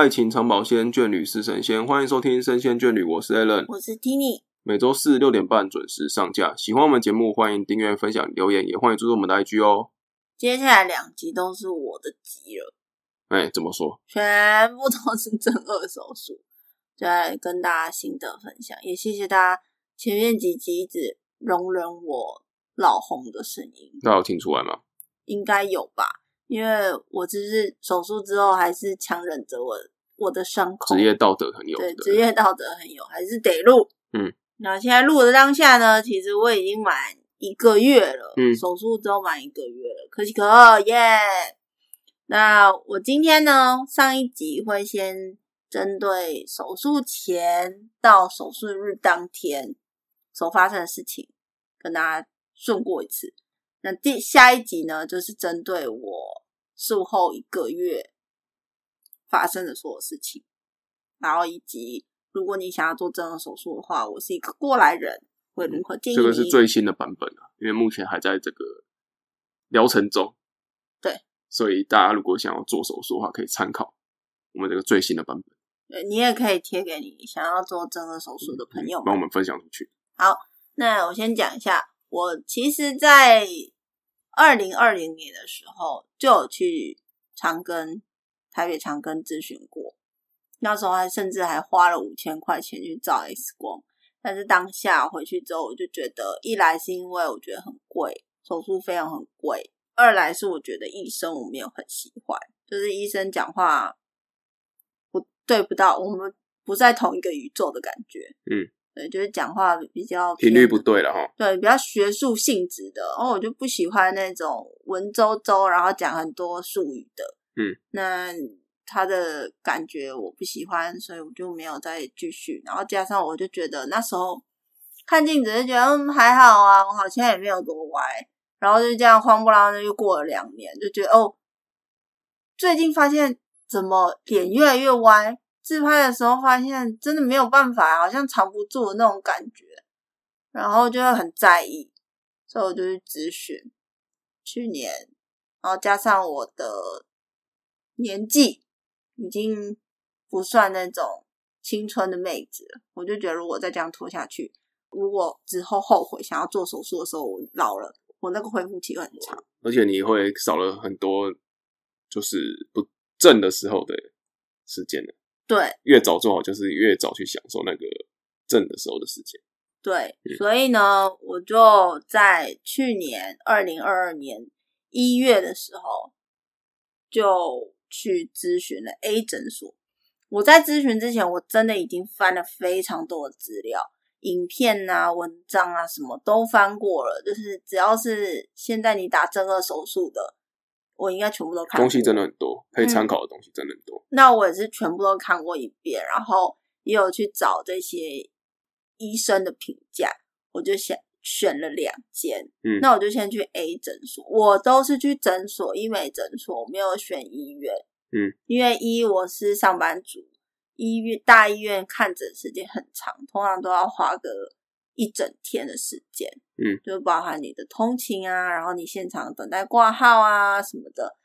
爱情长保鲜，眷侣是神仙。欢迎收听《神仙眷侣》，我是 Allen，我是 Tini。每周四六点半准时上架。喜欢我们节目，欢迎订阅、分享、留言，也欢迎注入我们的 IG 哦。接下来两集都是我的集了，哎，怎么说？全部都是正颌手术，再跟大家心得分享。也谢谢大家前面几集一直容忍我老红的声音，那有听出来吗？应该有吧。因为我只是手术之后，还是强忍着我我的伤口，职业道德很有，对职业道德很有，还是得录。嗯，那现在录的当下呢，其实我已经满一个月了，嗯，手术之后满一个月了，可喜可贺耶。那我今天呢，上一集会先针对手术前到手术日当天所发生的事情，跟大家顺过一次。那第下一集呢，就是针对我术后一个月发生的所有事情，然后以及如果你想要做正颌手术的话，我是一个过来人，会如何建议？这个是最新的版本啊，因为目前还在这个疗程中。对，所以大家如果想要做手术的话，可以参考我们这个最新的版本。对你也可以贴给你想要做正颌手术的朋友，帮我们分享出去。好，那我先讲一下。我其实，在二零二零年的时候就有去长庚台北长庚咨询过，那时候还甚至还花了五千块钱去照 X 光。但是当下回去之后，我就觉得，一来是因为我觉得很贵，手术费用很贵；二来是我觉得医生我没有很喜欢，就是医生讲话不对不到，我们不在同一个宇宙的感觉。嗯。对，就是讲话比较频率不对了哈。对，比较学术性质的，然后我就不喜欢那种文绉绉，然后讲很多术语的。嗯，那他的感觉我不喜欢，所以我就没有再继续。然后加上我就觉得那时候看镜子就觉得嗯还好啊，我好像也没有多歪。然后就这样慌不啷的又过了两年，就觉得哦，最近发现怎么脸越来越歪。自拍的时候发现真的没有办法，好像藏不住的那种感觉，然后就会很在意，所以我就去咨询。去年，然后加上我的年纪已经不算那种青春的妹子了，我就觉得如果再这样拖下去，如果之后后悔想要做手术的时候，我老了，我那个恢复期会很长，而且你会少了很多就是不正的时候的时间了。对，越早做好，就是越早去享受那个正的时候的时间。对，所以呢，我就在去年二零二二年一月的时候，就去咨询了 A 诊所。我在咨询之前，我真的已经翻了非常多的资料、影片啊、文章啊，什么都翻过了。就是只要是现在你打正颌手术的。我应该全部都看，东西真的很多，可以参考的东西真的很多。那我也是全部都看过一遍，然后也有去找这些医生的评价，我就选选了两间。嗯，那我就先去 A 诊所，我都是去诊所医美诊所，我没有选医院。嗯，因为一我是上班族，医院大医院看诊时间很长，通常都要花个一整天的时间。嗯，就包含你的通勤啊，然后你现场等待挂号啊什么的，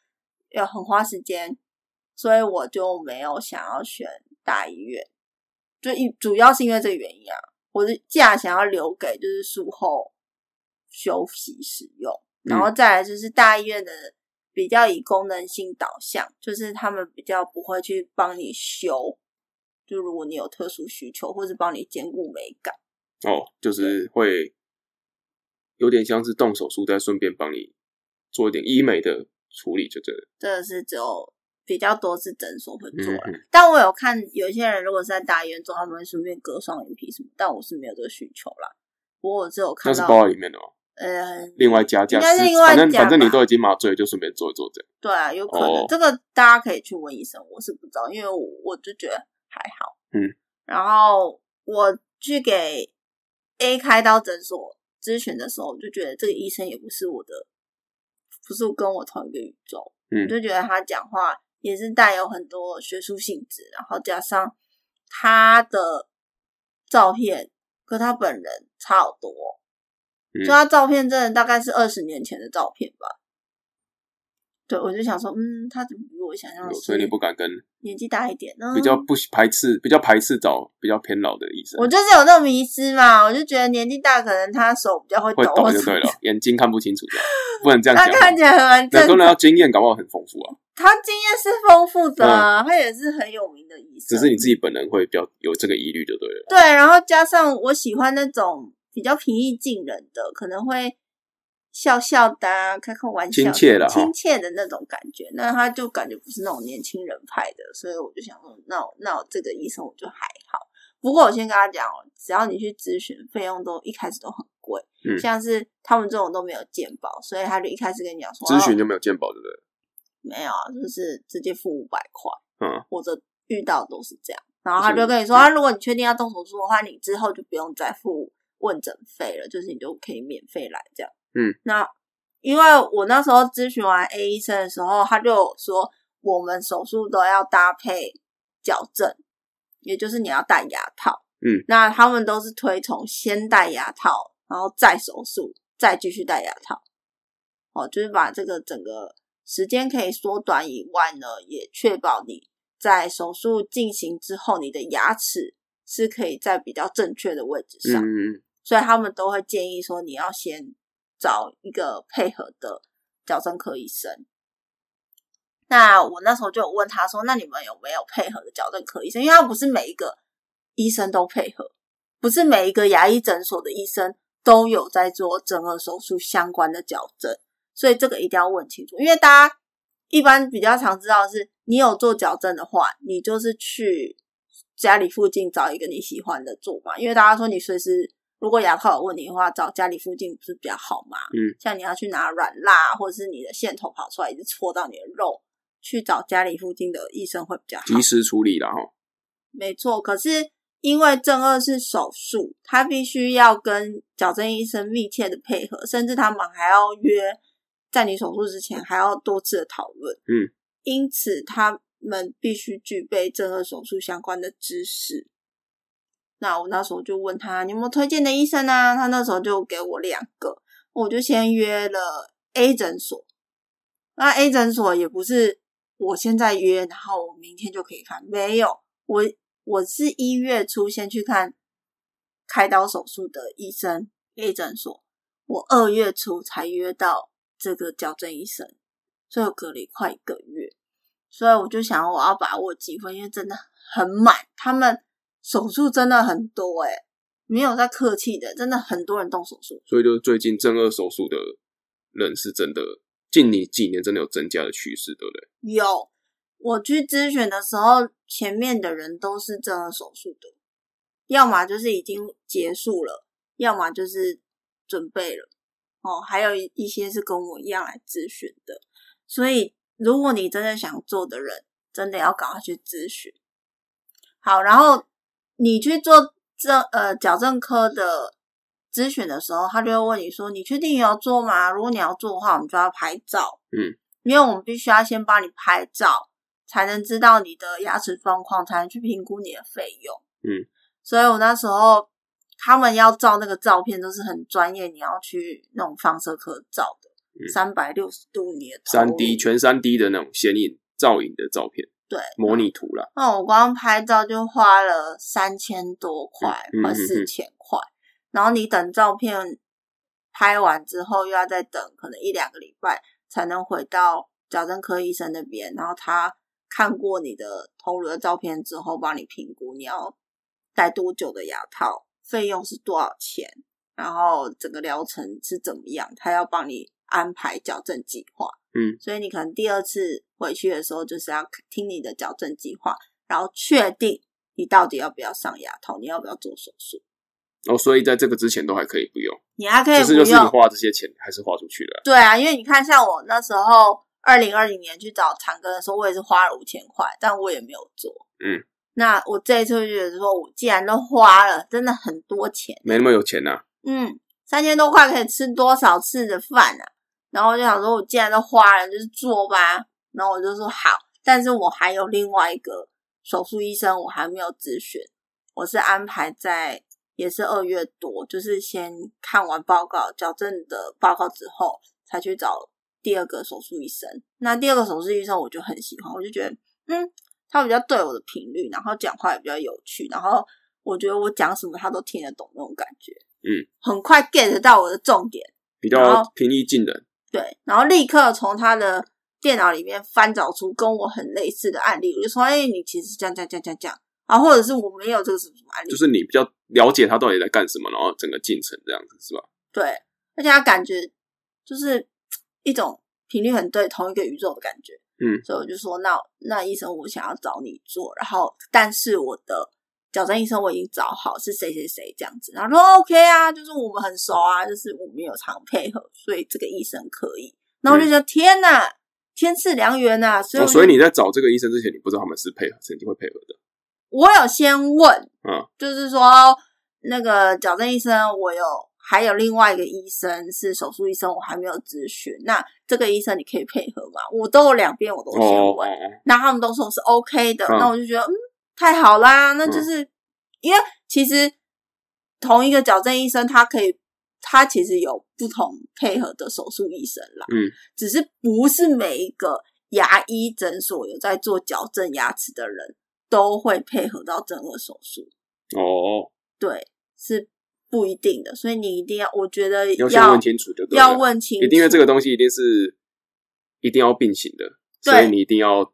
要很花时间，所以我就没有想要选大医院，就一主要是因为这个原因啊，我的假想要留给就是术后休息使用，然后再来就是大医院的比较以功能性导向，就是他们比较不会去帮你修，就如果你有特殊需求，或是帮你兼顾美感，哦，就是会。有点像是动手术，再顺便帮你做一点医美的处理，就这。这个是只有比较多是诊所会做，但我有看有些人如果是在大医院做，他们会顺便割双眼皮什么，但我是没有这个需求啦。不过我只有看到那是包在里面的哦。呃，另外加价，应另外反正反正你都已经麻醉，就顺便做一做这样。对啊，有可能这个大家可以去问医生，我是不知道，因为我我就觉得还好。嗯，然后我去给 A 开刀诊所。咨询的时候，我就觉得这个医生也不是我的，不是跟我同一个宇宙。嗯，我就觉得他讲话也是带有很多学术性质，然后加上他的照片跟他本人差好多，就他照片真的大概是二十年前的照片吧。对，我就想说，嗯，他怎么比我想象的是所以你不敢跟年纪大一点呢？比较不排斥、比较排斥找比较偏老的医生，我就是有那种迷失嘛，我就觉得年纪大，可能他手比较会会抖，会抖就对了，眼睛看不清楚的，不能这样 他。看起来很蛮很多人，要经验，搞不好很丰富啊，他经验是丰富的啊，他也是很有名的医生。只是你自己本人会比较有这个疑虑就对了。对，然后加上我喜欢那种比较平易近人的，可能会笑笑的、啊、开开玩笑、亲切的哈亲切的那种感觉。那他就感觉不是那种年轻人派的，所以我就想说，那我那我这个医生我就还好。不过我先跟他讲哦，只要你去咨询，费用都一开始都很贵，嗯像是他们这种都没有健保，所以他就一开始跟你讲说，哦咨询就没有健保，对不对？没有啊，就是直接付五百块。嗯，或者遇到都是这样。然后他就跟你说，嗯啊，如果你确定要动手术的话，你之后就不用再付问诊费了，就是你就可以免费来这样。嗯，那因为我那时候咨询完 A 医生的时候，他就有说，我们手术都要搭配矫正，也就是你要戴牙套。嗯，那他们都是推崇先戴牙套，然后再手术，再继续戴牙套。哦，就是把这个整个时间可以缩短以外呢，也确保你在手术进行之后，你的牙齿是可以在比较正确的位置上。嗯，所以他们都会建议说，你要先找一个配合的矫正科医生。那我那时候就有问他说，那你们有没有配合的矫正科医生？因为他不是每一个医生都配合，不是每一个牙医诊所的医生都有在做整颌手术相关的矫正，所以这个一定要问清楚。因为大家一般比较常知道的是，你有做矫正的话，你就是去家里附近找一个你喜欢的做嘛。因为大家说你随时如果牙套有问题的话，找家里附近不是比较好吗？嗯，像你要去拿软蜡，或者是你的线头跑出来一直戳到你的肉，去找家里附近的医生会比较好。及时处理了哈。没错，可是因为正颚是手术，他必须要跟矫正医生密切的配合，甚至他们还要约在你手术之前还要多次的讨论。嗯，因此他们必须具备正颌手术相关的知识。那我那时候就问他你有没有推荐的医生啊？他那时候就给我两个，我就先约了 A 诊所。那 A 诊所也不是我现在约，然后我明天就可以看，没有，我我是一月初先去看开刀手术的医生 A 诊所，我二月初才约到这个矫正医生，所以我隔了快一个月，所以我就想我要把握机会，因为真的很满，他们手术真的很多诶、没有在客气的，真的很多人动手术。所以就是最近正颌手术的人是真的，近你几年真的有增加的趋势，对不对？有，我去咨询的时候，前面的人都是正颌手术的，要么就是已经结束了，要么就是准备了。哦，还有一一些是跟我一样来咨询的，所以如果你真的想做的人，真的要赶快去咨询。好，然后你去做正呃矫正科的咨询的时候，他就会问你说：“你确定你要做吗？如果你要做的话，我们就要拍照。”嗯，因为我们必须要先帮你拍照，才能知道你的牙齿状况，才能去评估你的费用。嗯，所以我那时候他们要照那个照片都是很专业，你要去那种放射科照的，嗯三百六十度你的头三 D 全三 D 的那种显影造影的照片，对模拟图啦。那我光拍照就花了三千多块，快四千块。然后你等照片拍完之后，又要再等可能一两个礼拜才能回到矫正科医生那边，然后他看过你的头颅的照片之后，帮你评估你要戴多久的牙套，费用是多少钱，然后整个疗程是怎么样，他要帮你安排矫正计划。嗯，所以你可能第二次回去的时候，就是要听你的矫正计划，然后确定你到底要不要上牙套，你要不要做手术，哦，所以在这个之前都还可以不用，你还可以不只是就是你用。花这些钱还是花出去了。对啊，因为你看，像我那时候二零二零年去找长庚的时候，我也是花了五千块，但我也没有做。嗯，那我这一次就觉得说，我既然都花了，真的很多钱，没那么有钱呐、嗯，三千多块可以吃多少次的饭啊？然后我就想说，我既然都花了，就是做吧。然后我就说好，但是我还有另外一个手术医生，我还没有咨询，我是安排在也是二月多，就是先看完报告、矫正的报告之后，才去找第二个手术医生。那第二个手术医生我就很喜欢，我就觉得嗯，他比较对我的频率，然后讲话也比较有趣，然后我觉得我讲什么他都听得懂那种感觉。嗯，很快 get 到我的重点。比较平易近人。对，然后立刻从他的电脑里面翻找出跟我很类似的案例，我就说：“哎，你其实这样这样这样这样这样啊，或者是我没有这个什么什么案例。”就是你比较了解他到底在干什么，然后整个进程这样子是吧？对，而且他感觉就是一种频率很对，同一个宇宙的感觉。嗯，所以我就说：“那那医生，我想要找你做，然后但是我的矫正医生我已经找好是谁谁谁这样子。”然后说：“OK 啊，就是我们很熟啊，就是我们有常配合，所以这个医生可以。”然后我就觉得、天哪，天赐良缘呐！所以哦，所以你在找这个医生之前，你不知道他们是配合，是一定会配合的。我有先问，嗯，就是说那个矫正医生，我有还有另外一个医生是手术医生，我还没有咨询。那这个医生你可以配合吗？我都有两边我都先问，那他们都说是 OK 的，嗯那我就觉得嗯太好啦，那就是、因为其实同一个矫正医生他可以。他其实有不同配合的手术医生啦，嗯，只是不是每一个牙医诊所有在做矫正牙齿的人都会配合到整个手术，哦，对，是不一定的，所以你一定要，我觉得要先问清楚就对了。要问清楚，一定因为这个东西一定是一定要并行的，所以你一定要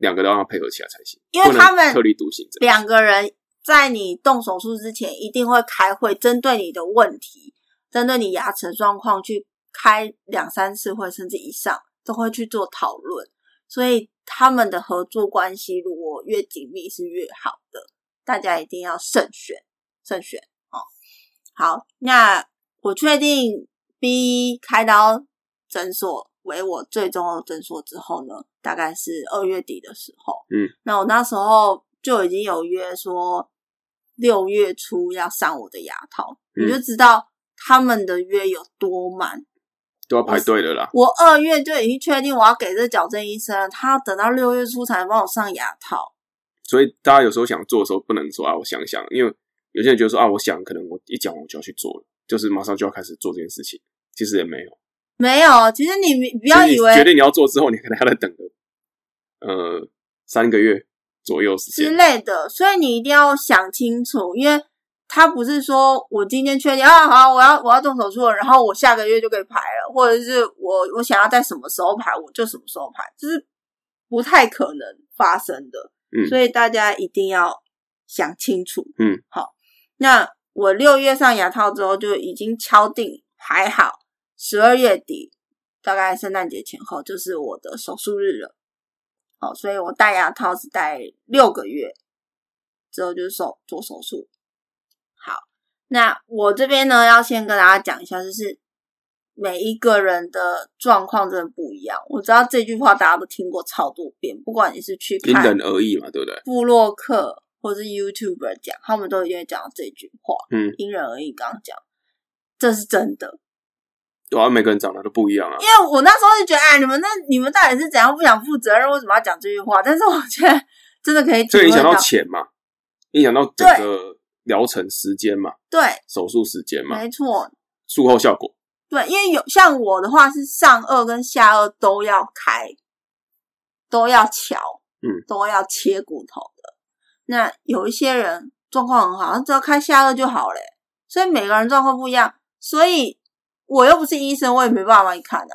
两个都要配合起来才行，因为他们特立独行。两个人在你动手术之前一定会开会，针对你的问题，针对你牙齿的状况去开两三次会，甚至以上都会去做讨论。所以他们的合作关系如果越紧密是越好的，大家一定要慎选，慎选哦。好，那我确定 B 开刀诊所为我最终的诊所之后呢，大概是二月底的时候。嗯，那我那时候就已经有约说六月初要上我的牙套，嗯你就知道他们的约有多满。都要排队的啦。我二月就已经确定我要给这矫正医生了，他等到六月初才能帮我上牙套。所以大家有时候想做的时候，不能说啊，我想想，因为有些人觉得说啊，我想，可能我一讲我就要去做了，就是马上就要开始做这件事情。其实也没有，没有，其实你不要以为决定你要做之后，你可能还得等个呃三个月左右时间之。类的，所以你一定要想清楚，因为他不是说我今天确定啊，好，我要我要动手术了，然后我下个月就可以排了，或者是我我想要在什么时候排，我就什么时候排，这是不太可能发生的。嗯所以大家一定要想清楚。嗯，好，那我六月上牙套之后就已经敲定排好，十二月底大概圣诞节前后就是我的手术日了。哦，所以我戴牙套是戴六个月，之后就是手做手术。好，那我这边呢要先跟大家讲一下，就是每一个人的状况真的不一样。我知道这句话大家都听过超多遍，不管你是去因人而异嘛，对不对？布洛克或是 YouTuber 讲，他们都一定会讲到这句话，嗯，因人而异。刚刚讲，这是真的。对啊，每个人长得都不一样啊因。为我那时候就觉得，哎，你们那你们到底是怎样不想负责任？为什么要讲这句话？但是我觉得真的可以这影响到到，钱嘛，影响到整个疗程时间嘛，对，手术时间嘛，没错，术后效果。对，因为有像我的话是上颚跟下颚都要开，都要瞧，嗯，都要切骨头的。那有一些人状况很好，只要开下颚就好了。所以每个人状况不一样，所以我又不是医生，我也没办法帮你看啊。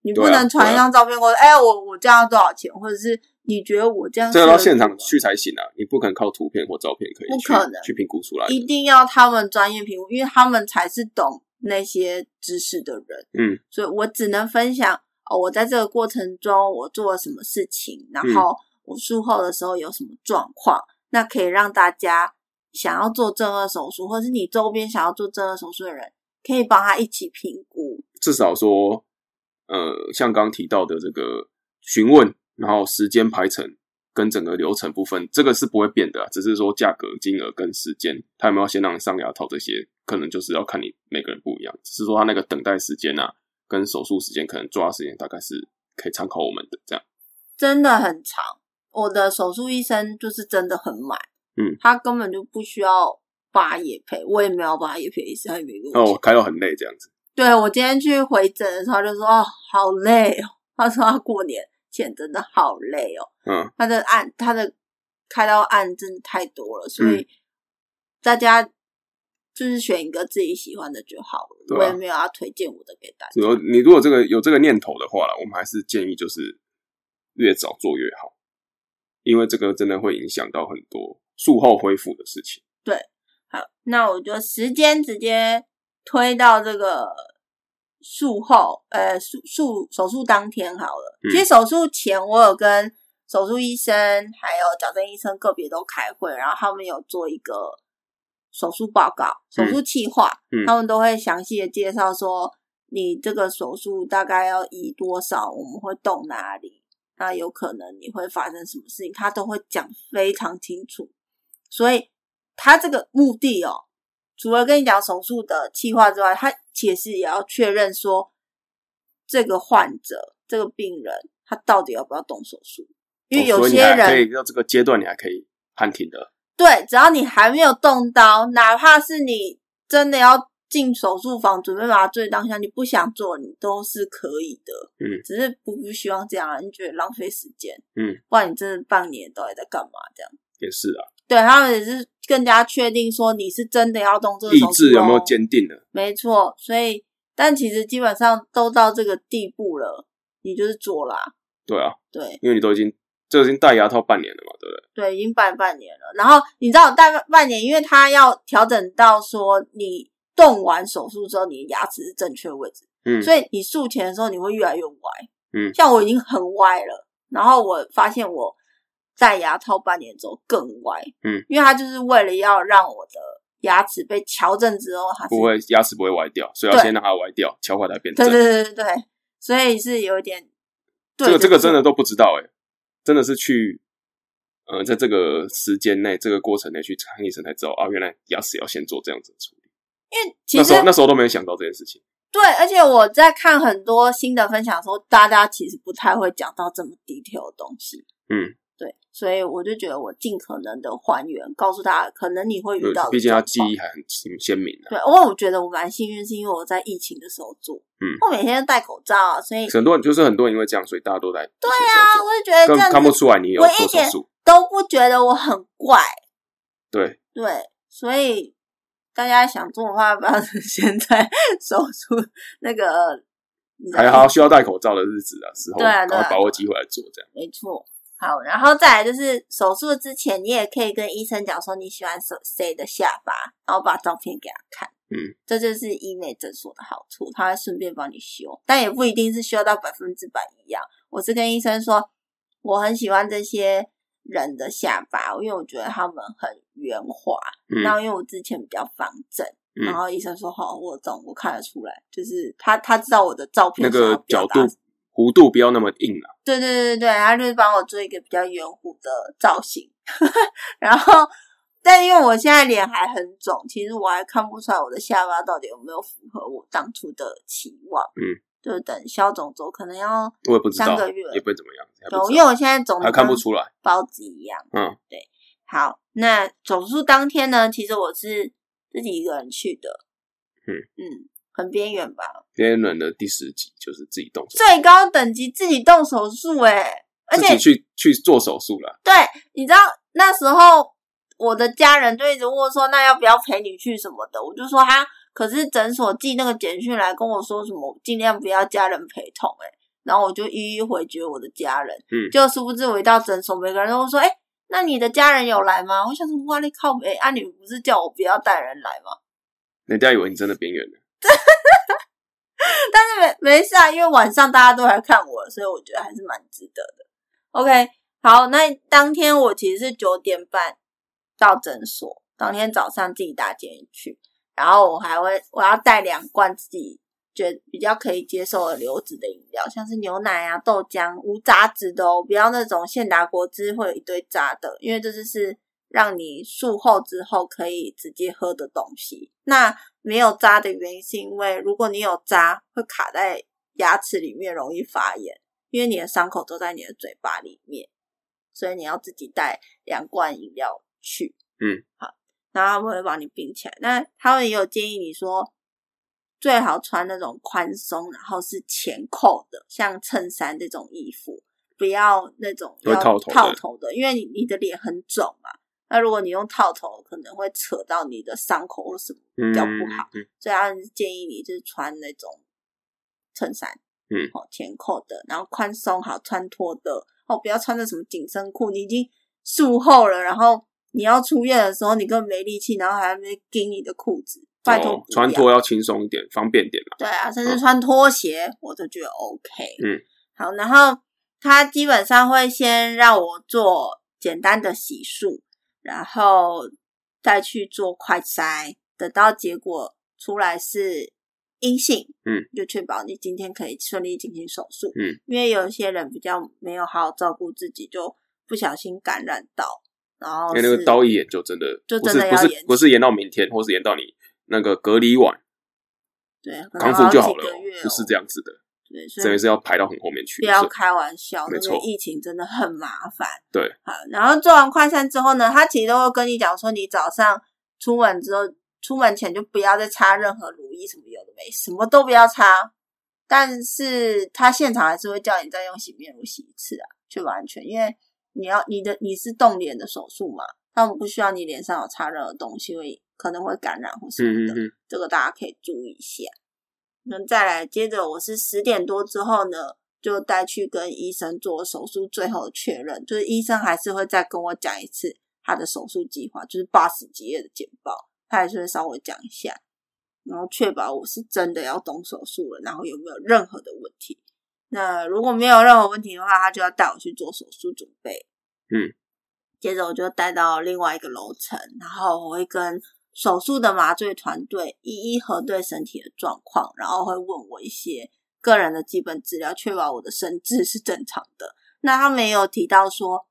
你不能传一张照片过来，哎、我我这样要多少钱，或者是你觉得我这样这个适合你到现场去才行啊，你不可能靠图片或照片可以不可能去评估出来。一定要他们专业评估，因为他们才是懂那些知识的人。嗯，所以我只能分享哦，我在这个过程中我做了什么事情，然嗯后我术后的时候有什么状况，那可以让大家想要做正颌手术，或是你周边想要做正颌手术的人，可以帮他一起评估。至少说，呃，像刚提到的这个询问，然后时间排程跟整个流程部分，这个是不会变的啊、只是说价格、金额跟时间，他有没有先让你上牙套这些，可能就是要看你每个人不一样。只是说他那个等待时间啊，跟手术时间可能抓时间大概是可以参考我们的这样。真的很长。我的手术医生就是真的很满，嗯，他根本就不需要八叶配，我也没有八叶配医生，他也没给我钱哦，开到很累这样子。对我今天去回诊的时候就说哦，好累哦。他说他过年前真的好累哦。嗯，他的案他的开刀案真的太多了，所嗯以大家就是选一个自己喜欢的就好了。啊我也没有要推荐我的给大家。有你如果这个有这个念头的话啦，我们还是建议就是越早做越好，因为这个真的会影响到很多术后恢复的事情。好，那我就时间直接推到这个术后，呃，术术手术当天好了。嗯其实手术前我有跟手术医生还有矫正医生个别都开会，然后他们有做一个手术报告、手术计划，嗯他们都会详细的介绍说你这个手术大概要移多少，我们会动哪里，那有可能你会发生什么事情，他都会讲非常清楚。所以他这个目的哦，除了跟你讲手术的计划之外，他其实也要确认说这个患者、这个病人他到底要不要动手术，因为有些人、还可以到这个阶段，你还可以判停的。对，只要你还没有动刀，哪怕是你真的要进手术房准备麻醉当下，你不想做，你都是可以的。嗯，只是不不希望这样啊，你觉得浪费时间。嗯，不然你真的半年到底在干嘛？这样。也是啊，对他们也是更加确定说你是真的要动这个意手术、哦，志有没有坚定了？没错，所以但其实基本上都到这个地步了，你就是做啦、对啊，对因为你都已经这已经戴牙套半年了嘛，对不对？对，已经半半年了。然后你知道大概半年，因为他要调整到说你动完手术之后，你的牙齿是正确位置，嗯，所以你术前的时候你会越来越歪。嗯像我已经很歪了，然后我发现我戴牙套半年之后更歪。嗯，因为他就是为了要让我的牙齿被矫正之后，它不会牙齿不会歪掉，所以要先让它歪掉，敲坏它变正。对对对对对，所以是有一点对这个这个真的都不知道哎、真的是去呃在这个时间内这个过程内去看医生才知道啊，原来牙齿要先做这样子的处理。因为其实那时候那时候都没有想到这件事情。对，而且我在看很多新的分享的时候，大家其实不太会讲到这么 detail 的东西。嗯，对，所以我就觉得我尽可能的还原，告诉大家可能你会遇到的毕竟他记忆还很鲜明啊。对，因为我觉得我蛮幸运，是因为我在疫情的时候做，嗯我每天都戴口罩啊，所以很多人就是很多人因为这样，所以大家都在对啊，我就觉得这样看不出来你有我一点做手术。都不觉得我很怪，对，对，所以大家想做的话，不要 现在手术那个还好需要戴口罩的日子啊，时候对啊对啊赶快把握机会来做这样。没错。好，然后再来就是手术之前，你也可以跟医生讲说你喜欢谁谁的下巴，然后把照片给他看。嗯，这就是医美诊所的好处，他会顺便帮你修，但也不一定是修到百分之百一样。我是跟医生说，我很喜欢这些人的下巴，因为我觉得他们很圆滑。嗯然后因为我之前比较方正，嗯然后医生说好，我懂，我看得出来，就是他他知道我的照片那个角度弧度不要那么硬啊。对对对对对，他就是帮我做一个比较圆弧的造型，然后，但因为我现在脸还很肿，其实我还看不出来我的下巴到底有没有符合我当初的期望。嗯，就等消肿之后，可能要我也不知道三个月，也不会怎么样，因为我现在肿的还看不出来。包子一样。嗯，对好，那手术当天呢，其实我是自己一个人去的。嗯嗯，很边缘吧？边缘人的第十集就是自己动手，最高等级自己动手术，哎，而且己去去做手术了。对，你知道那时候我的家人就一直问我说，那要不要陪你去什么的？我就说哈，可是诊所寄那个简讯来跟我说什么，尽量不要家人陪同、欸，然后我就一一回绝我的家人。嗯就殊不知我一到诊所，每个人都说，哎、那你的家人有来吗？我想说，哇，你靠北啊！你不是叫我不要带人来吗？人家以为你真的边缘人，但是没没事啊，因为晚上大家都来看我，所以我觉得还是蛮值得的。OK，好，那当天我其实是九点半到诊所，当天早上自己搭捷运去，然后我还会我要带两罐自己觉得比较可以接受的流质的饮料，像是牛奶啊、豆浆，无渣子的哦，不要那种现打果汁会有一堆渣的，因为这就是让你术后之后可以直接喝的东西。那没有渣的原因是因为如果你有渣，会卡在牙齿里面，容易发炎，因为你的伤口都在你的嘴巴里面，所以你要自己带两罐饮料去。嗯，好，然后他们会帮你冰起来。那他们也有建议你说，最好穿那种宽松，然后是前扣的，像衬衫这种衣服，不要那种要套头的套头的，因为你你的脸很肿嘛。那如果你用套头，可能会扯到你的伤口或什么，比较不好。嗯所以他是建议你就是穿那种衬衫，嗯哦，前扣的，然后宽松好穿脱的，哦，不要穿着什么紧身裤，你已经术后了，然后你要出院的时候，你根本没力气，然后还要那边盯你的裤子，拜托、哦，穿脱。要轻松一点，方便点嘛。对啊，甚至穿拖鞋，我都觉得 OK。嗯，好，然后他基本上会先让我做简单的洗漱，然后再去做快筛，等到结果出来是阴性，嗯，就确保你今天可以顺利进行手术。嗯，因为有一些人比较没有好好照顾自己，就不小心感染到，然后因为那个刀一眼就真的就不是不真的要延是不是延到明天，或是延到你那个隔离晚对康复就好了不是这样子的，对，所以真的是要排到很后面去。不要开玩笑，没错疫情真的很麻烦。对，好，然后做完快餐之后呢，他其实都会跟你讲说，你早上出门之后，出门前就不要再擦任何乳液，什么有的没，什么都不要擦。但是他现场还是会叫你再用洗面乳洗一次啊，确保安全，因为你要你的你是动脸的手术嘛，他们不需要你脸上有擦任何东西，会可能会感染或什么的。嗯嗯嗯，这个大家可以注意一下。那再来，接着我是十点多之后呢，就带去跟医生做手术最后的确认，就是医生还是会再跟我讲一次他的手术计划，就是八十几页的简报，他还是会稍微讲一下，然后确保我是真的要动手术了，然后有没有任何的问题。那如果没有任何问题的话，他就要带我去做手术准备。嗯，接着我就带到另外一个楼层，然后我会跟手术的麻醉团队一一核对身体的状况，然后会问我一些个人的基本资料，确保我的神志是正常的。那他们也有提到说，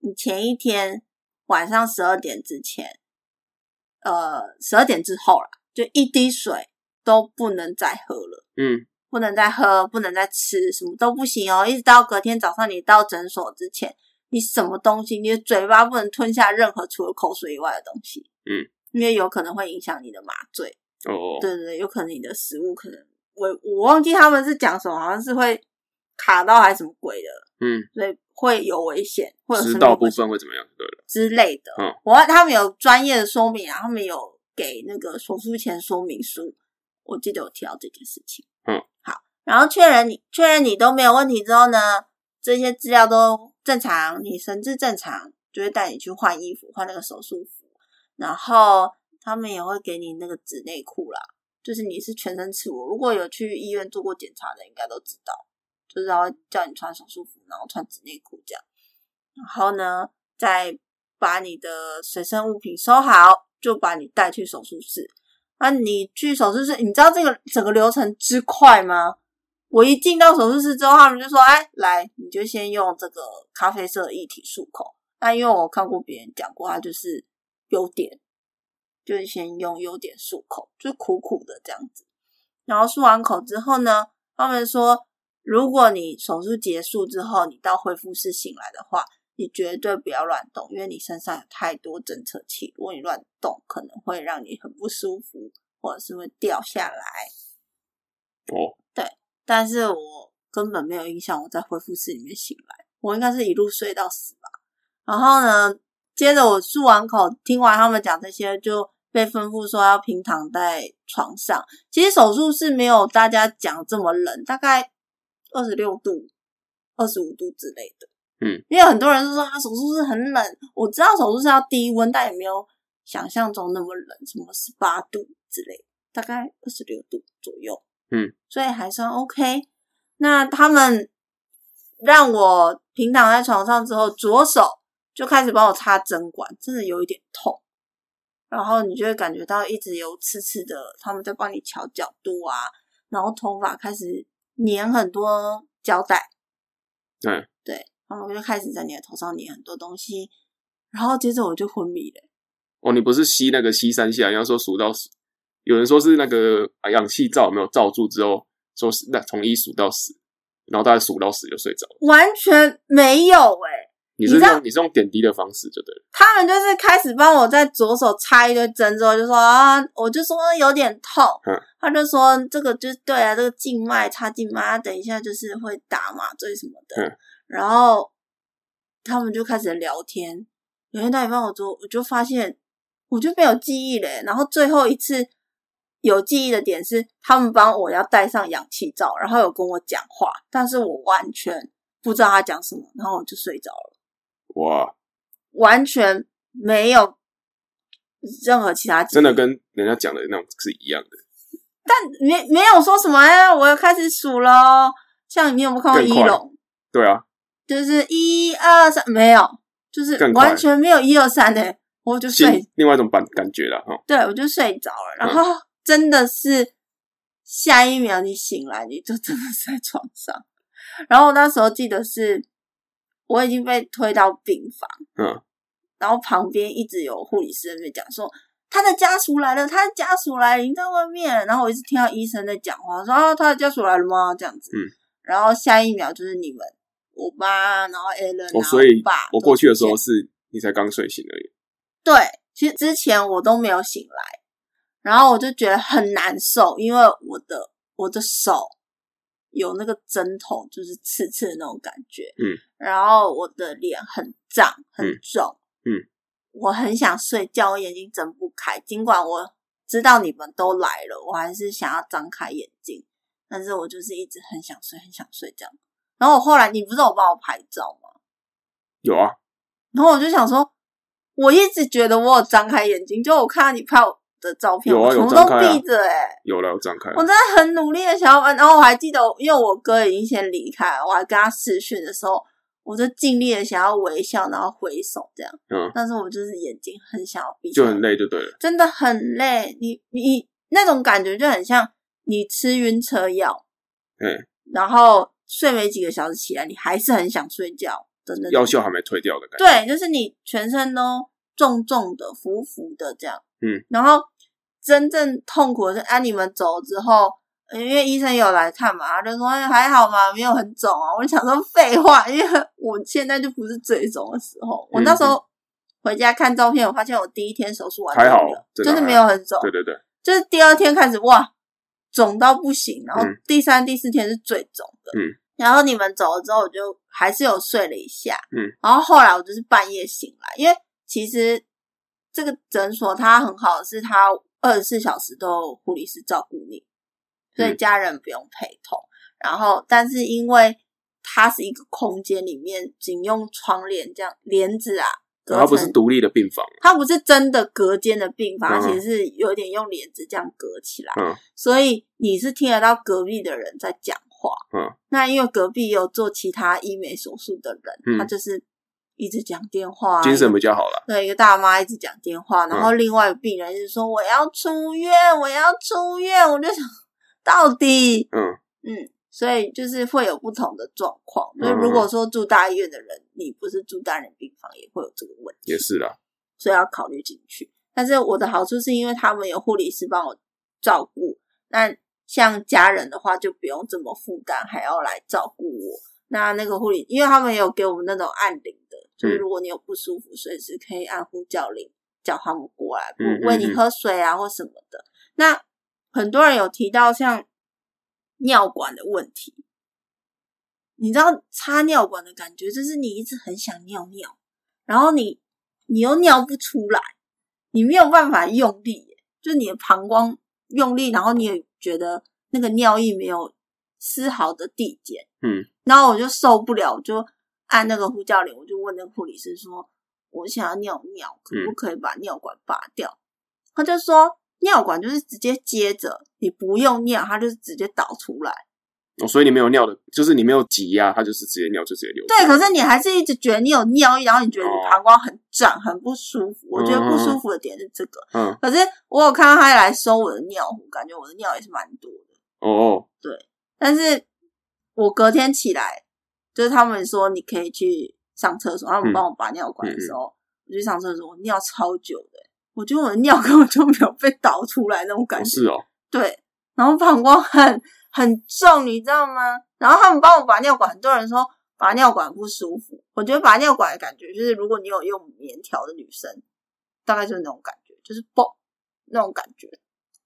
你前一天晚上十二点之前，呃，十二点之后啦，就一滴水都不能再喝了。嗯，不能再喝，不能再吃，什么都不行哦。一直到隔天早上你到诊所之前，你什么东西，你的嘴巴不能吞下任何除了口水以外的东西。嗯，因为有可能会影响你的麻醉。哦，对对对，有可能你的食物可能我我忘记他们是讲什么，好像是会卡到还是什么鬼的，嗯，所以会有危险，或者是食道部分会怎么样？对了，之类的。嗯，我他们有专业的说明啊，他们有给那个手术前说明书，我记得有提到这件事情。嗯，好，然后确认你确认你都没有问题之后呢，这些资料都正常，你神智正常，就会带你去换衣服，换那个手术服，然后他们也会给你那个纸内裤啦，就是你是全身赤裸。如果有去医院做过检查的，应该都知道，就是他会叫你穿手术服，然后穿纸内裤这样。然后呢，再把你的随身物品收好，就把你带去手术室。那你去手术室，你知道这个整个流程之快吗？我一进到手术室之后，他们就说：“哎，来，你就先用这个咖啡色的液体漱口。”那因为我看过别人讲过，它就是优点，就是先用优点漱口，就是苦苦的这样子。然后漱完口之后呢，他们说，如果你手术结束之后，你到恢复室醒来的话，你绝对不要乱动，因为你身上有太多侦测器，如果你乱动，可能会让你很不舒服，或者是会掉下来。哦，但是我根本没有印象我在恢复室里面醒来，我应该是一路睡到死吧。然后呢，接着我漱完口，听完他们讲这些，就被吩咐说要平躺在床上。其实手术室没有大家讲这么冷，大概二十六度、二十五度之类的。嗯，因为很多人都说他，手术室很冷。我知道手术室要低温，但也没有想象中那么冷，什么十八度之类的，大概二十六度左右。嗯，所以还算 OK。那他们让我平躺在床上之后，左手就开始帮我插针管，真的有一点痛。然后你就会感觉到一直有刺刺的，他们在帮你调角度啊，然后头发开始粘很多胶带，对，对，然后我就开始在你的头上粘很多东西，然后接着我就昏迷了。哦，你不是吸那个吸三下，你要说数到十，有人说是那个啊氧气罩有没有罩住之后，说是那从一数到十，然后大概数到十就睡着了。完全没有诶、你是用你是用点滴的方式就对了。他们就是开始帮我在左手插一堆针之后，就说啊，我就说有点痛，嗯。他就说这个就是对啊，这个静脉插静脉，啊等一下就是会打麻醉什么的，嗯。然后他们就开始聊天，聊天到一半，我就我就发现我就没有记忆嘞，然后最后一次有记忆的点是他们帮我要戴上氧气罩，然后有跟我讲话，但是我完全不知道他讲什么，然后我就睡着了。哇，完全没有任何其他真的跟人家讲的那种是一样的，但没没有说什么哎，我要开始数喽。像你有没有看过一龙？对啊，就是一二三，没有，就是完全没有一二三呢，我就睡，另外一种感感觉了哈。对我就睡着了。然嗯后真的是下一秒你醒来，你就真的是在床上。然后我那时候记得是我已经被推到病房，嗯，然后旁边一直有护理师在那边讲说他的家属来了，他的家属来了，你在外面。然后我一直听到医生在讲话，说啊他的家属来了吗？这样子，嗯，然后下一秒就是你们，我妈，然后哦，然后所以我爸，我过去的时候是你才刚睡醒而已。对，其实之前我都没有醒来，然后我就觉得很难受，因为我的我的手有那个针头，就是刺刺的那种感觉，嗯，然后我的脸很胀很嗯。肿，嗯，我很想睡觉，我眼睛睁不开，尽管我知道你们都来了，我还是想要张开眼睛，但是我就是一直很想睡，很想睡这样。然后我后来，你不是有帮我拍照吗？有啊，然后我就想说，我一直觉得我有张开眼睛，就我看到你拍我的照片，有啊我都有张开啊闭着哎、有了，我张开了。我真的很努力的想要玩。然后我还记得，因为我哥已经先离开了，我还跟他视讯的时候，我就尽力的想要微笑，然后挥手这样，嗯，但是我就是眼睛很想要闭上，就很累就对了。真的很累。你你那种感觉就很像你吃晕车药，嗯，然后睡没几个小时起来，你还是很想睡觉真的药效还没退掉的感觉。对，就是你全身都重重的、浮浮的这样。嗯，然后真正痛苦的是，啊，你们走之后，呃因为医生有来看嘛，他就说、哎还好嘛，没有很肿啊。我就想说废话，因为我现在就不是最肿的时候。我那时候回家看照片，我发现我第一天手术完全还好就是没有很肿，对对对，就是第二天开始哇肿到不行，然后嗯第三、第四天是最肿的。嗯，然后你们走了之后，我就还是有睡了一下。嗯，然后后来我就是半夜醒来，因为其实这个诊所它很好的是它二十四小时都有护理师照顾你，所以嗯家人不用陪同。然后，但是因为它是一个空间里面仅用窗帘这样帘子啊，它不是成独立的病房。它不是真的隔间的病房，嗯它其实是有点用帘子这样隔起来，嗯所以你是听得到隔壁的人在讲话。嗯，那因为隔壁有做其他医美手术的人，嗯他就是一直讲电话啊，精神比较好了。对一个大妈一直讲电话，然后另外一个病人一直说我要出院，我要出院，我就想到底嗯，嗯，所以就是会有不同的状况。嗯所以如果说住大医院的人，你不是住单人病房，也会有这个问题。也是啦。所以要考虑进去。但是我的好处是因为他们有护理师帮我照顾，那像家人的话就不用这么负担，还要来照顾我。那那个护理，因为他们有给我们那种按铃的，就是如果你有不舒服，随时可以按呼叫铃叫他们过来，喂你喝水啊或什么的。那很多人有提到像尿管的问题，你知道插尿管的感觉，就是你一直很想尿尿，然后你你又尿不出来，你没有办法用力耶，就你的膀胱用力，然后你也觉得那个尿意没有丝毫的递减，嗯，然后我就受不了，我就按那个呼叫铃，我就问那个护理师说，我想要尿尿，可不可以把尿管拔掉？他就说尿管就是直接接着，你不用尿，它就是直接导出来。哦，所以你没有尿的，就是你没有挤压，它就是直接尿就直接流。对，可是你还是一直觉得你有尿意，然后你觉得你哦膀胱很胀，很不舒服。我觉得不舒服的点是这个。嗯，可是我有看到他来收我的尿壶，感觉我的尿也是蛮多的。哦哦，但是我隔天起来，就是他们说你可以去上厕所，他们嗯帮我拔尿管的时候，我去上厕所，我尿超久的，我觉得我的尿根本就没有被导出来那种感觉。哦是哦，对，然后膀胱很很重，你知道吗？然后他们帮我拔尿管，很多人说拔尿管不舒服。我觉得拔尿管的感觉就是，如果你有用棉条的女生，大概就是那种感觉，就是嘣那种感觉，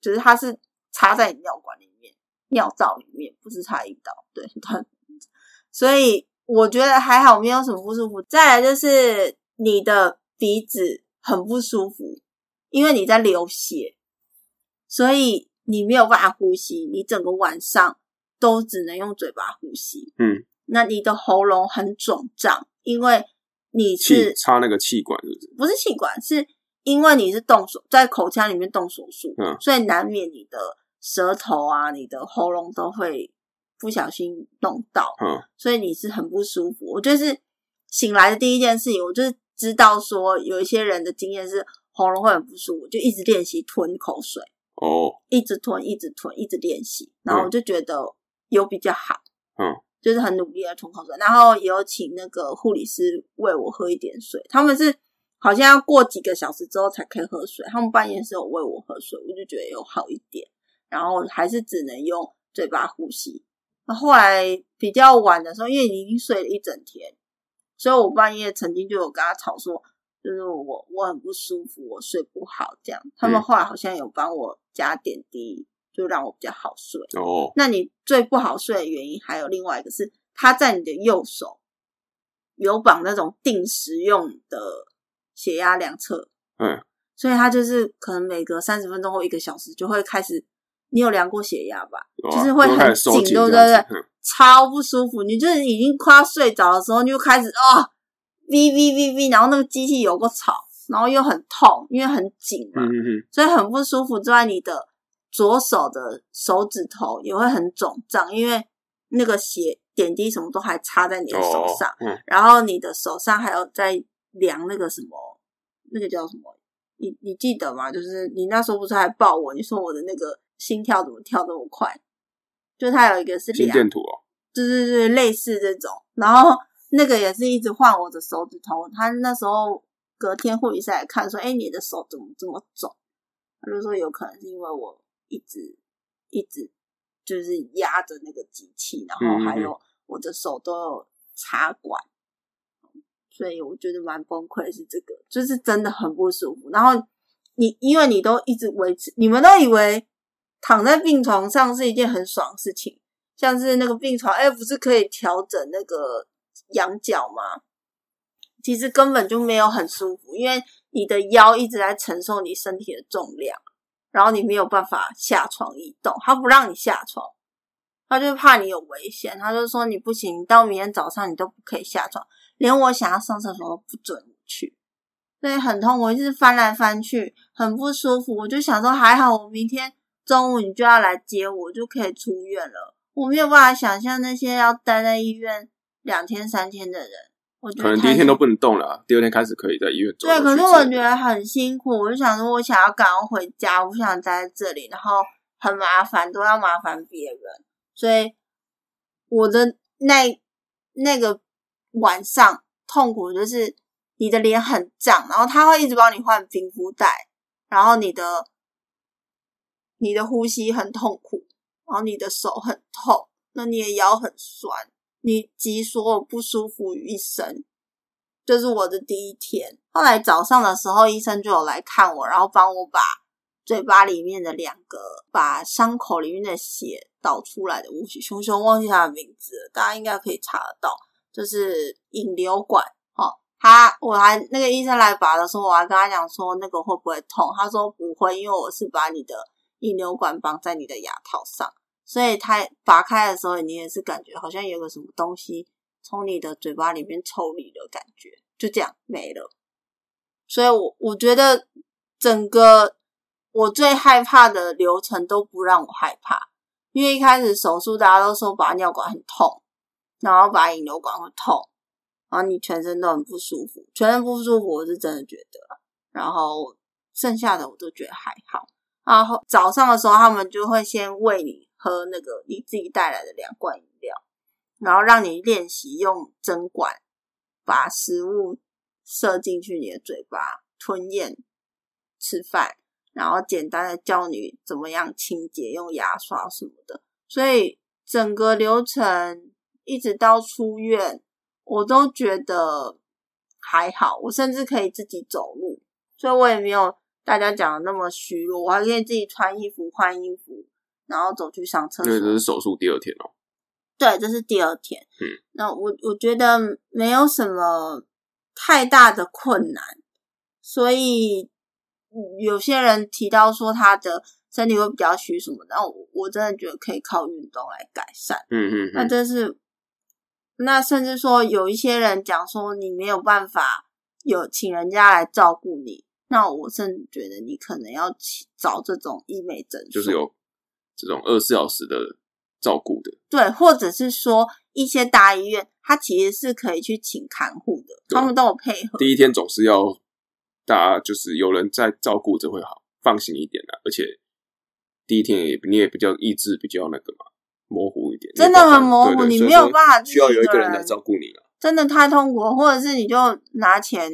就是它是插在你尿管里面、尿道里面，不是插阴道。对，它所以我觉得还好，没有什么不舒服。再来就是你的鼻子很不舒服，因为你在流血，所以你没有办法呼吸，你整个晚上都只能用嘴巴呼吸。嗯，那你的喉咙很肿胀，因为你气是插那个气管是不是？不是气管，是因为你是动手在口腔里面动手术，嗯所以难免你的舌头啊、你的喉咙都会不小心弄到，嗯。所以你是很不舒服。我就是醒来的第一件事情，我就是知道说有一些人的经验是喉咙会很不舒服，就一直练习吞口水，哦，一直吞，一直吞，一直练习，然后我就觉得有比较好，嗯，就是很努力的吞口水，然后也有请那个护理师喂我喝一点水，他们是好像要过几个小时之后才可以喝水，他们半夜是有喂我喝水，我就觉得有好一点，然后还是只能用嘴巴呼吸。那后来比较晚的时候，因为你已经睡了一整天，所以我半夜曾经就有跟他吵说，就是我我很不舒服，我睡不好这样。他们嗯后来好像有帮我加点滴，就让我比较好睡。哦，那你最不好睡的原因还有另外一个是，他在你的右手有绑那种定时用的血压量测，嗯，所以他就是可能每隔三十分钟或一个小时就会开始。你有量过血压吧？啊就是会很紧紧对不这样子对超不舒服。你就是已经快要睡着的时候，你就开始啊、哔哔哔哔，然后那个机器有个吵，然后又很痛，因为很紧嘛。嗯嗯嗯，所以很不舒服。之外，你的左手的手指头也会很肿胀，因为那个血点滴什么都还插在你的手上，然后你的手上还有在量那个什么，那个叫什么？你你记得吗？就是你那时候不是还抱我，你说我的那个心跳怎么跳这么快？就它有一个是心量，电图哦，对对对，类似这种。然后那个也是一直换我的手指头。他那时候隔天护理师来看说：“哎，你的手怎么这么肿？”他就说有可能是因为我一直一直就是压着那个机器，然后还有我的手都有插管，所以我觉得蛮崩溃。是这个，就是真的很不舒服。然后你因为你都一直维持，你们都以为躺在病床上是一件很爽的事情。像是那个病床，哎，不是可以调整那个仰角吗？其实根本就没有很舒服，因为你的腰一直在承受你身体的重量，然后你没有办法下床移动，他不让你下床，他就怕你有危险，他就说你不行，到明天早上你都不可以下床，连我想要上厕所都不准去，所以很痛，我一直翻来翻去，很不舒服。我就想说，还好我明天中午你就要来接我，就可以出院了。我没有办法想象那些要待在医院两天三天的人，我觉可得可能第一天都不能动了啊，第二天开始可以在医院走对，可是我觉得很辛苦，我就想说，我想要赶快回家，我不想待在这里，然后很麻烦，都要麻烦别人，所以我的那那个晚上痛苦就是你的脸很胀，然后他会一直帮你换冰敷袋，然后你的你的呼吸很痛苦，然后你的手很痛，那你的腰很酸，你急所有不舒服于一身。这是我的第一天。后来早上的时候，医生就有来看我，然后帮我把嘴巴里面的两个把伤口里面的血导出来的东西，熊熊忘记他的名字了，大家应该可以查得到，就是引流管。哦，他我还那个医生来拔的时候，我还跟他讲说那个会不会痛，他说不会，因为我是把你的引流管绑在你的牙套上，所以它拔开的时候，你也是感觉好像有个什么东西从你的嘴巴里面抽离的感觉，就这样没了。所以我我觉得整个我最害怕的流程都不让我害怕，因为一开始手术大家都说拔尿管很痛，然后拔引流管会痛，然后你全身都很不舒服，全身不舒服我是真的觉得，然后剩下的我都觉得还好。然后早上的时候，他们就会先喂你喝那个你自己带来的两罐饮料，然后让你练习用针管把食物射进去你的嘴巴吞咽吃饭，然后简单的教你怎么样清洁，用牙刷什么的。所以整个流程一直到出院，我都觉得还好，我甚至可以自己走路，所以我也没有大家讲的那么虚弱，我还可以自己穿衣服、换衣服，然后走去上厕所。对这是手术第二天哦。对，这是第二天。嗯，那我我觉得没有什么太大的困难，所以有些人提到说他的身体会比较虚什么的，我我真的觉得可以靠运动来改善。嗯嗯那这是，那甚至说有一些人讲说你没有办法有请人家来照顾你，那我甚至觉得你可能要找这种医美诊所，就是有这种二十四小时的。照顾的对，或者是说一些大医院，它其实是可以去请看护的，他们都有配合。第一天总是要大家就是有人在照顾着会好放心一点的，而且第一天也你也比较意志比较那个嘛模糊一点，真的很模糊，你没有办法需要有一个人来照顾你了，真的太痛苦，或者是你就拿钱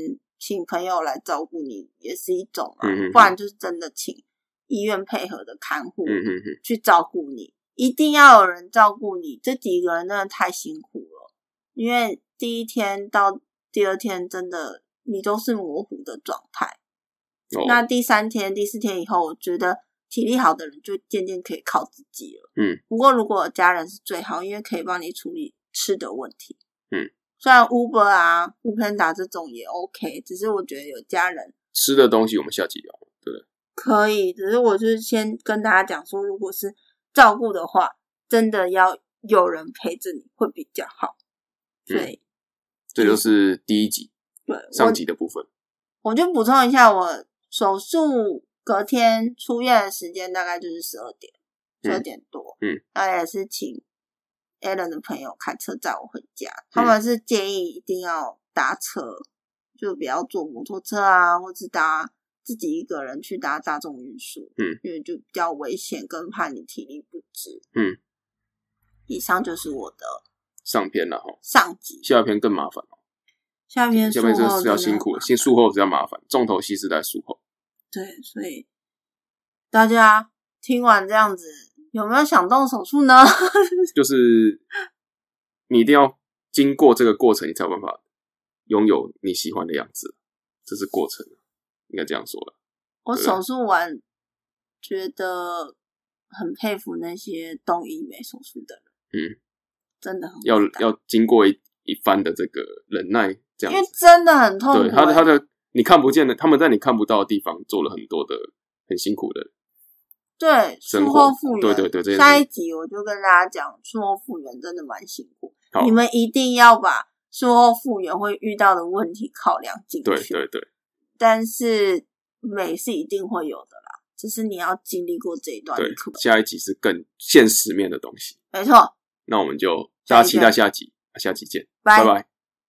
请朋友来照顾你，也是一种啊，不然就是真的请医院配合的看护去照顾你。一定要有人照顾你，这几个人真的太辛苦了。因为第一天到第二天，真的你都是模糊的状态。那第三天、第四天以后，我觉得体力好的人就渐渐可以靠自己了。嗯。不过如果家人是最好，因为可以帮你处理吃的问题。嗯。虽然 Uber 啊、u b e 打这种也 OK，只是我觉得有家人吃的东西，我们下集聊，对不对？可以，只是我就是先跟大家讲说，如果是。照顾的话，真的要有人陪着你会比较好。对，这就是第一集，对上集的部分。我就补充一下，我手术隔天出院的时间大概就是十二点，十二点多。嗯，那也是请 Allen 的朋友开车载我回家。他们是建议一定要搭车，就不要坐摩托车啊，或是搭。自己一个人去搭大众运输，嗯，因为就比较危险，更怕你体力不支，嗯。以上就是我的上篇了哈，上集下篇更麻烦哦。下篇下篇是比较辛苦，先术后比较麻烦，重头戏是在术后。对，所以大家听完这样子，有没有想动手术呢？就是你一定要经过这个过程，你才有办法拥有你喜欢的样子，这是过程。应该这样说了。我手术完，觉得很佩服那些动医美手术的人。嗯，真的很要要经过一一番的这个忍耐，这样因为真的很痛苦。对他的他的你看不见的，他们在你看不到的地方做了很多的很辛苦的。对，术后复原，对对对，下一集我就跟大家讲，术后复原真的蛮辛苦。你们一定要把术后复原会遇到的问题考量进去。对对对。但是美是一定会有的啦，只是你要经历过这一段。对，下一集是更现实面的东西。没错，那我们就大家期待下集，下集见，拜拜。